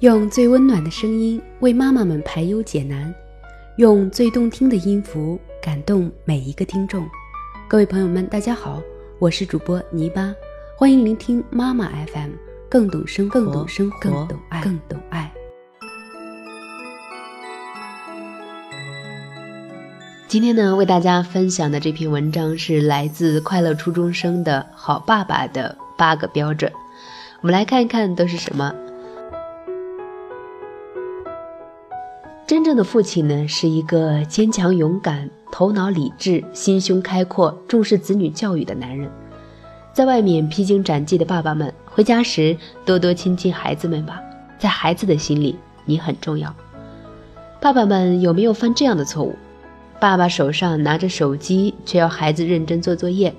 用最温暖的声音为妈妈们排忧解难，用最动听的音符感动每一个听众。各位朋友们，大家好，我是主播泥巴，欢迎聆听妈妈 FM，更懂生活，更懂生活，更懂爱，更懂爱。今天呢，为大家分享的这篇文章是来自快乐初中生的好爸爸的八个标准。我们来看一看都是什么。真正的父亲呢，是一个坚强勇敢、头脑理智、心胸开阔、重视子女教育的男人。在外面披荆斩棘的爸爸们，回家时多多亲亲孩子们吧，在孩子的心里，你很重要。爸爸们有没有犯这样的错误？爸爸手上拿着手机，却要孩子认真做作业；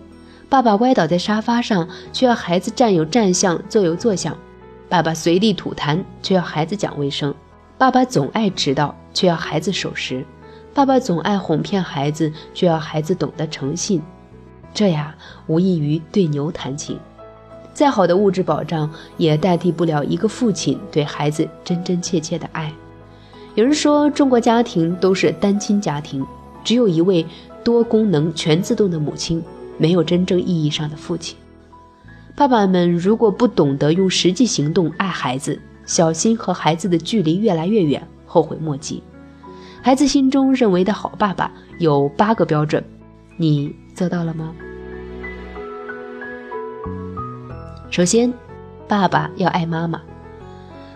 爸爸歪倒在沙发上，却要孩子站有站相，坐有坐相；爸爸随地吐痰，却要孩子讲卫生；爸爸总爱迟到，却要孩子守时；爸爸总爱哄骗孩子，却要孩子懂得诚信。这呀，无异于对牛弹琴。再好的物质保障，也代替不了一个父亲对孩子真真切切的爱。有人说，中国家庭都是单亲家庭。只有一位多功能全自动的母亲，没有真正意义上的父亲。爸爸们如果不懂得用实际行动爱孩子，小心和孩子的距离越来越远，后悔莫及。孩子心中认为的好爸爸有八个标准，你做到了吗？首先，爸爸要爱妈妈。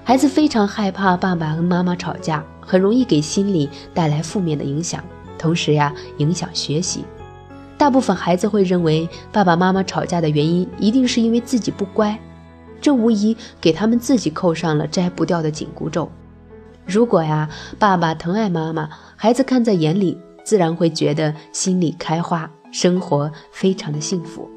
孩子非常害怕爸爸跟妈妈吵架，很容易给心理带来负面的影响。同时呀，影响学习。大部分孩子会认为爸爸妈妈吵架的原因一定是因为自己不乖，这无疑给他们自己扣上了摘不掉的紧箍咒。如果呀，爸爸疼爱妈妈，孩子看在眼里，自然会觉得心里开花，生活非常的幸福。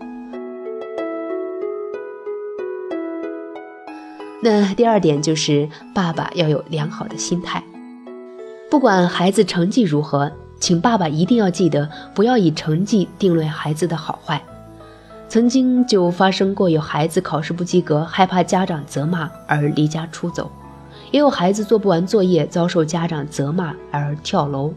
那第二点就是爸爸要有良好的心态，不管孩子成绩如何。请爸爸一定要记得，不要以成绩定论孩子的好坏。曾经就发生过有孩子考试不及格，害怕家长责骂而离家出走；也有孩子做不完作业，遭受家长责骂而跳楼。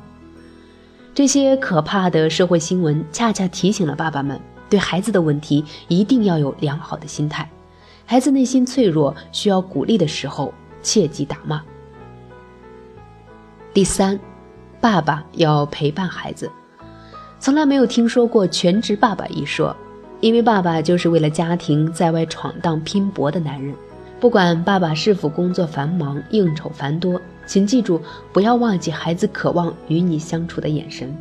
这些可怕的社会新闻，恰恰提醒了爸爸们，对孩子的问题一定要有良好的心态。孩子内心脆弱，需要鼓励的时候，切忌打骂。第三。爸爸要陪伴孩子，从来没有听说过全职爸爸一说，因为爸爸就是为了家庭在外闯荡拼搏的男人。不管爸爸是否工作繁忙、应酬繁多，请记住，不要忘记孩子渴望与你相处的眼神，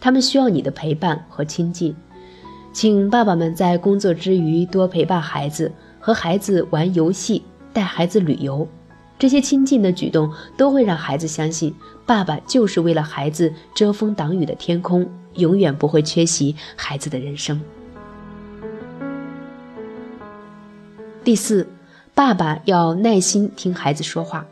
他们需要你的陪伴和亲近。请爸爸们在工作之余多陪伴孩子，和孩子玩游戏，带孩子旅游。这些亲近的举动都会让孩子相信，爸爸就是为了孩子遮风挡雨的天空，永远不会缺席孩子的人生。第四，爸爸要耐心听孩子说话。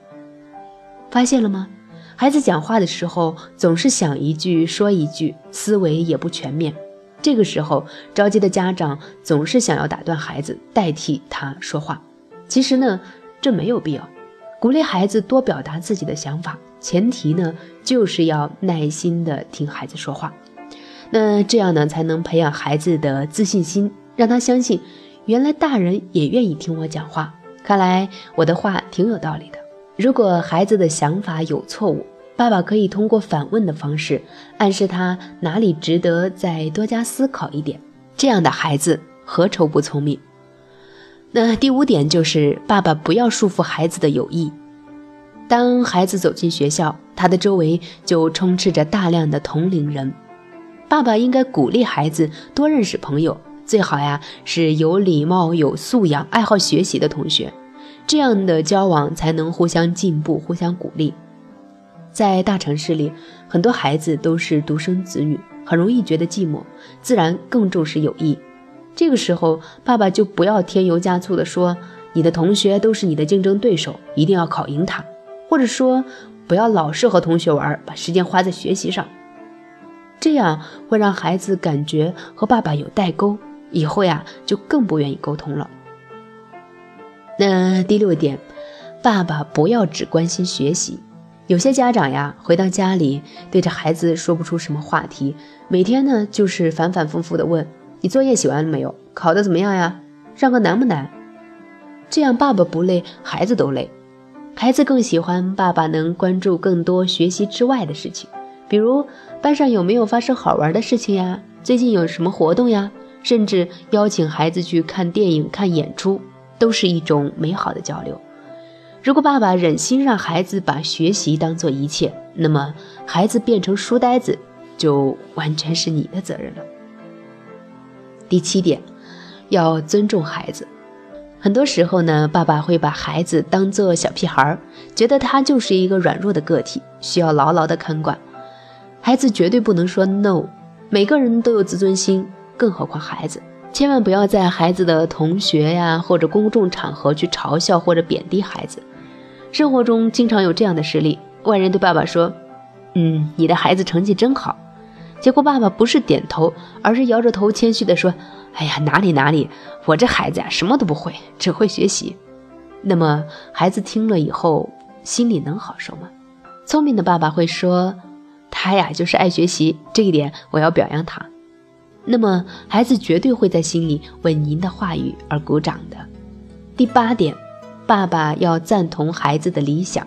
发现了吗？孩子讲话的时候总是想一句说一句，思维也不全面。这个时候，着急的家长总是想要打断孩子，代替他说话。其实呢，这没有必要。鼓励孩子多表达自己的想法，前提呢就是要耐心的听孩子说话。那这样呢才能培养孩子的自信心，让他相信原来大人也愿意听我讲话。看来我的话挺有道理的。如果孩子的想法有错误，爸爸可以通过反问的方式暗示他哪里值得再多加思考一点。这样的孩子何愁不聪明？那第五点就是爸爸不要束缚孩子的友谊。当孩子走进学校，他的周围就充斥着大量的同龄人，爸爸应该鼓励孩子多认识朋友，最好呀是有礼貌、有素养、爱好学习的同学，这样的交往才能互相进步、互相鼓励。在大城市里，很多孩子都是独生子女，很容易觉得寂寞，自然更重视友谊。这个时候，爸爸就不要添油加醋的说你的同学都是你的竞争对手，一定要考赢他，或者说不要老是和同学玩，把时间花在学习上，这样会让孩子感觉和爸爸有代沟，以后呀就更不愿意沟通了。那第六点，爸爸不要只关心学习。有些家长呀，回到家里对着孩子说不出什么话题，每天呢就是反反复复的问：“你作业写完了没有？考得怎么样呀？上课难不难？”这样爸爸不累，孩子都累。孩子更喜欢爸爸能关注更多学习之外的事情，比如班上有没有发生好玩的事情呀？最近有什么活动呀？甚至邀请孩子去看电影、看演出，都是一种美好的交流。如果爸爸忍心让孩子把学习当做一切，那么孩子变成书呆子，就完全是你的责任了。第七点，要尊重孩子。很多时候呢，爸爸会把孩子当做小屁孩，觉得他就是一个软弱的个体，需要牢牢的看管。孩子绝对不能说 no。每个人都有自尊心，更何况孩子。千万不要在孩子的同学呀或者公众场合去嘲笑或者贬低孩子。生活中经常有这样的事例：外人对爸爸说：“嗯，你的孩子成绩真好。”结果爸爸不是点头，而是摇着头谦虚地说：“哎呀，哪里哪里，我这孩子呀什么都不会，只会学习。”那么孩子听了以后心里能好受吗？聪明的爸爸会说：“他呀就是爱学习，这一点我要表扬他。”那么孩子绝对会在心里为您的话语而鼓掌的。第八点，爸爸要赞同孩子的理想。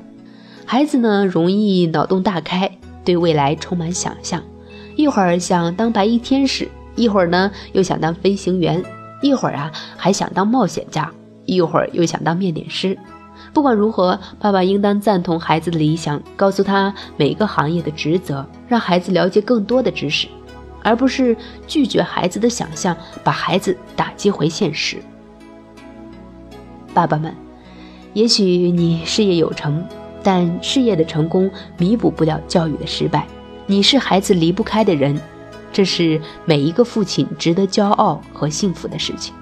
孩子呢容易脑洞大开，对未来充满想象。一会儿想当白衣天使，一会儿呢又想当飞行员，一会儿啊还想当冒险家，一会儿又想当面点师。不管如何，爸爸应当赞同孩子的理想，告诉他每个行业的职责，让孩子了解更多的知识，而不是拒绝孩子的想象，把孩子打击回现实。爸爸们，也许你事业有成，但事业的成功弥补不了教育的失败。你是孩子离不开的人，这是每一个父亲值得骄傲和幸福的事情。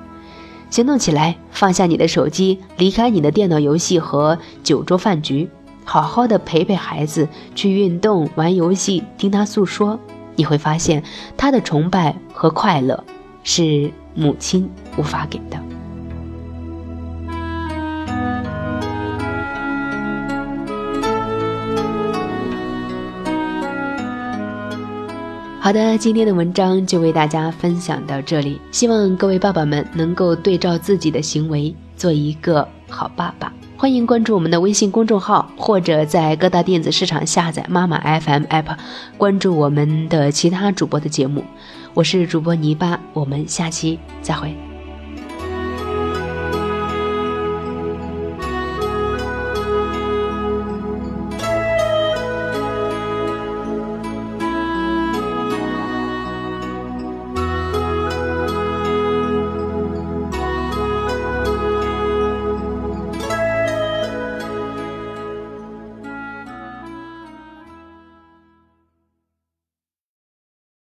行动起来，放下你的手机，离开你的电脑游戏和酒桌饭局，好好的陪陪孩子，去运动、玩游戏，听他诉说。你会发现，他的崇拜和快乐是母亲无法给的。好的，今天的文章就为大家分享到这里。希望各位爸爸们能够对照自己的行为，做一个好爸爸。欢迎关注我们的微信公众号，或者在各大电子市场下载妈妈 FM app，关注我们的其他主播的节目。我是主播泥巴，我们下期再会。